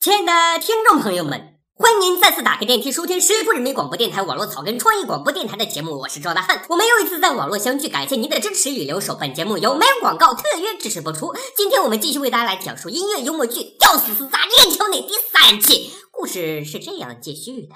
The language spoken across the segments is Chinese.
亲爱的听众朋友们，欢迎您再次打开电梯收听十里铺人民广播电台网络草根创意广播电台的节目，我是赵大汉。我们又一次在网络相聚，感谢您的支持与留守。本节目由没有广告特约支持播出。今天我们继续为大家来讲述音乐幽默剧《吊死死砸链条》内第三期。故事是这样继续的。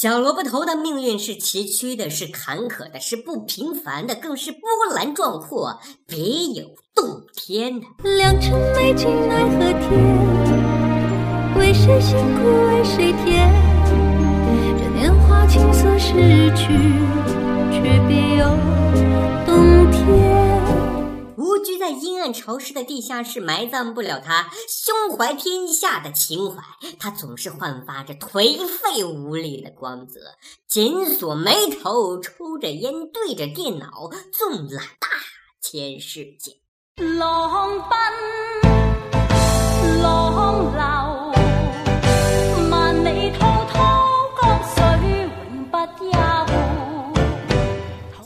小萝卜头的命运是崎岖的，是坎坷的，是不平凡的，更是波澜壮阔，别有洞天的。良辰美景奈何天，为谁辛苦为谁甜？这年华青涩逝去，却别有洞天。在阴暗潮湿的地下室，埋葬不了他胸怀天下的情怀。他总是焕发着颓废无力的光泽，紧锁眉头，抽着烟，对着电脑，纵览大千世界。浪奔浪流，万里滔滔江水永不休。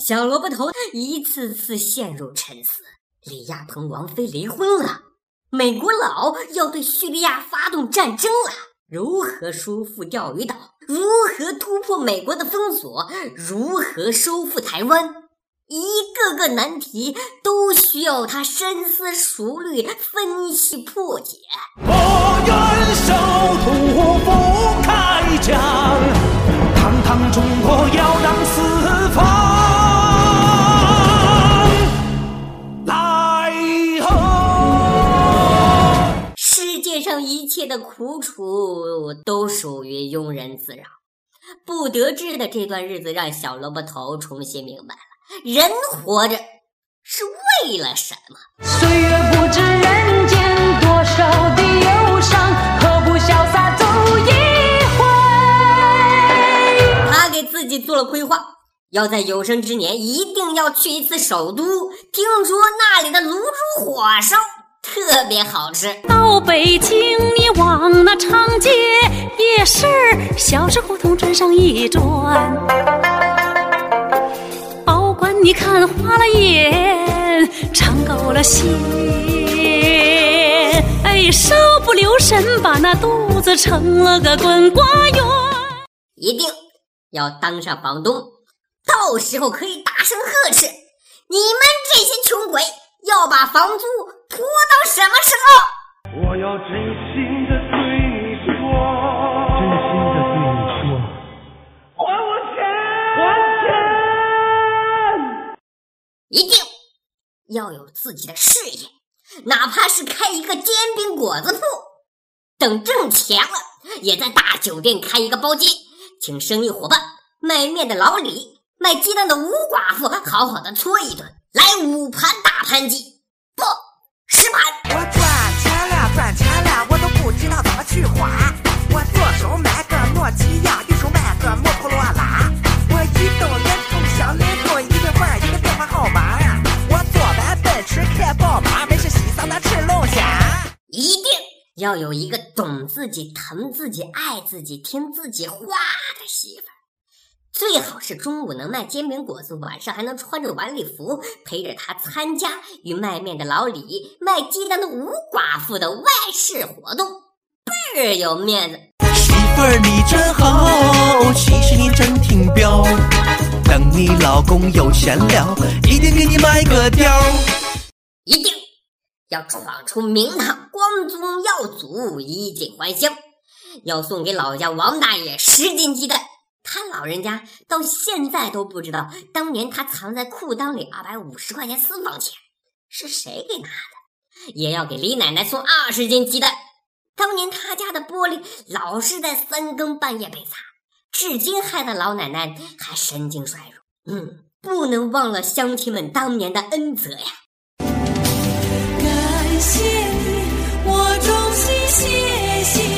小萝卜头一次次陷入沉思。李亚鹏、王菲离婚了，美国佬要对叙利亚发动战争了。如何收复钓鱼岛？如何突破美国的封锁？如何收复台湾？一个个难题都需要他深思熟虑、分析破解。我愿守土不开疆，堂堂中国要让一切的苦楚都属于庸人自扰，不得志的这段日子让小萝卜头重新明白了：人活着是为了什么？岁月不知人间多少的忧伤，何不潇洒走一回？他给自己做了规划，要在有生之年一定要去一次首都，听说那里的卤煮火烧。特别好吃。到北京，你往那长街夜市、小吃胡同转上一转，保管你看花了眼，尝够了鲜，哎，稍不留神把那肚子撑了个滚瓜圆。一定要当上房东，到时候可以大声呵斥你们这些穷鬼。要把房租拖到什么时候？我要真心的对你说，真心的对你说，还我钱，还钱！一定要有自己的事业，哪怕是开一个煎饼果子铺，等挣钱了，也在大酒店开一个包间，请生意伙伴卖面的老李、卖鸡蛋的吴寡妇好好的搓一顿。来五盘大盘鸡，不我赚钱了，赚钱了，我都不知道怎么去花。我左手买个诺基亚，右手买个摩托罗拉。我移动、联通、小灵通，一个换一个电话号码。我坐完奔驰，开宝马，没事洗桑拿吃龙虾。一定要有一个懂自己、疼自己、爱自己、听自己话的媳妇。最好是中午能卖煎饼果子，晚上还能穿着晚礼服陪着他参加与卖面的老李、卖鸡蛋的吴寡妇的外事活动，倍儿有面子。媳妇儿你真好，其实你真挺彪。等你老公有钱了，一定给你买个貂。一定要闯出名堂，光宗耀祖，衣锦还乡。要送给老家王大爷十斤鸡蛋。他老人家到现在都不知道，当年他藏在裤裆里二百五十块钱私房钱是谁给拿的。也要给李奶奶送二十斤鸡蛋。当年他家的玻璃老是在三更半夜被砸，至今害得老奶奶还神经衰弱。嗯，不能忘了乡亲们当年的恩泽呀。感谢你，我衷心谢谢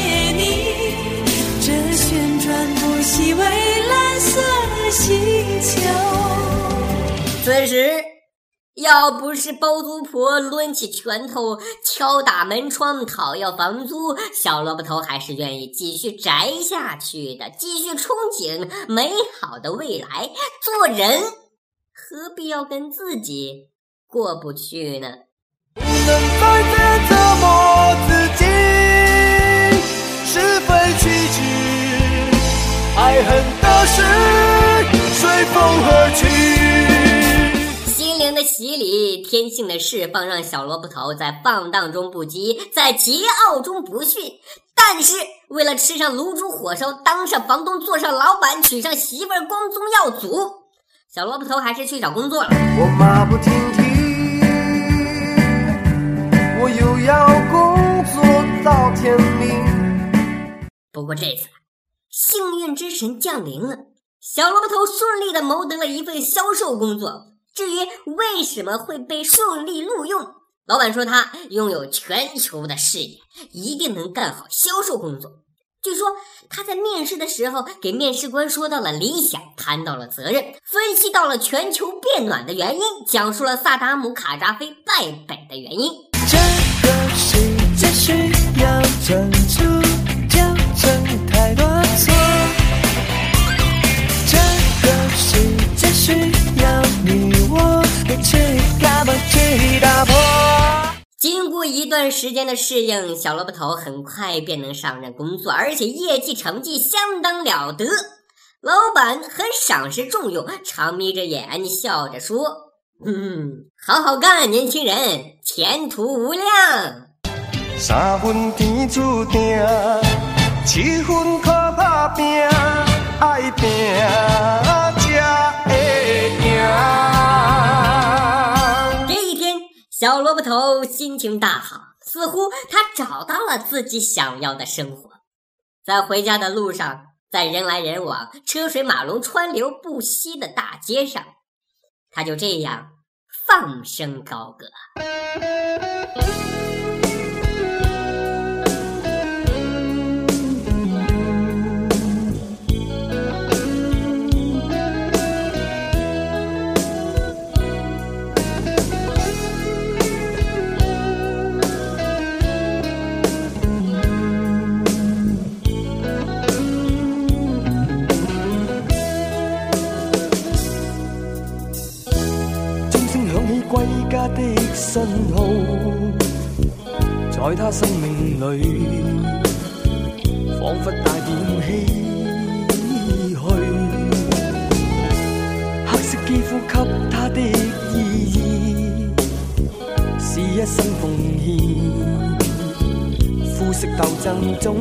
此时，要不是包租婆抡起拳头敲打门窗讨要房租，小萝卜头还是愿意继续宅下去的，继续憧憬美好的未来。做人何必要跟自己过不去呢？不能再这折磨自己，是非曲直，爱恨的事随风而去。心灵的洗礼，天性的释放，让小萝卜头在放荡中不羁，在桀骜中不驯。但是，为了吃上卤煮火烧，当上房东，做上老板，娶上媳妇儿，光宗耀祖，小萝卜头还是去找工作了。我马不停蹄，我又要工作到天明。不过这次，幸运之神降临了，小萝卜头顺利的谋得了一份销售工作。至于为什么会被顺利录用，老板说他拥有全球的视野，一定能干好销售工作。据说他在面试的时候给面试官说到了理想，谈到了责任，分析到了全球变暖的原因，讲述了萨达姆卡扎菲败北的原因。这个世界需要专注，纠正经过一段时间的适应，小萝卜头很快便能上任工作，而且业绩成绩相当了得。老板很赏识重用，常眯着眼笑着说：“嗯，好好干，年轻人，前途无量。”三分天注定，七分木头心情大好，似乎他找到了自己想要的生活。在回家的路上，在人来人往、车水马龙、川流不息的大街上，他就这样放声高歌。信号，在他生命里，仿佛带点唏嘘。黑色肌肤给他的意义，是一生奉献肤色斗争中，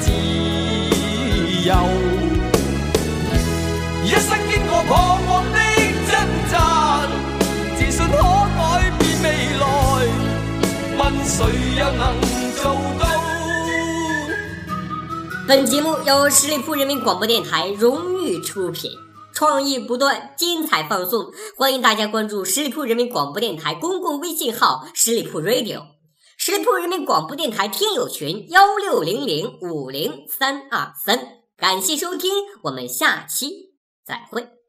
自由。一生經過彷徨的掙扎，自信可改變未來，問誰又能做到？本节目由十里铺人民广播电台荣誉出品，创意不断，精彩放送。欢迎大家关注十里铺人民广播电台公共微信号“十里铺 Radio”，石浦人民广播电台听友群幺六零零五零三二三。感谢收听，我们下期再会。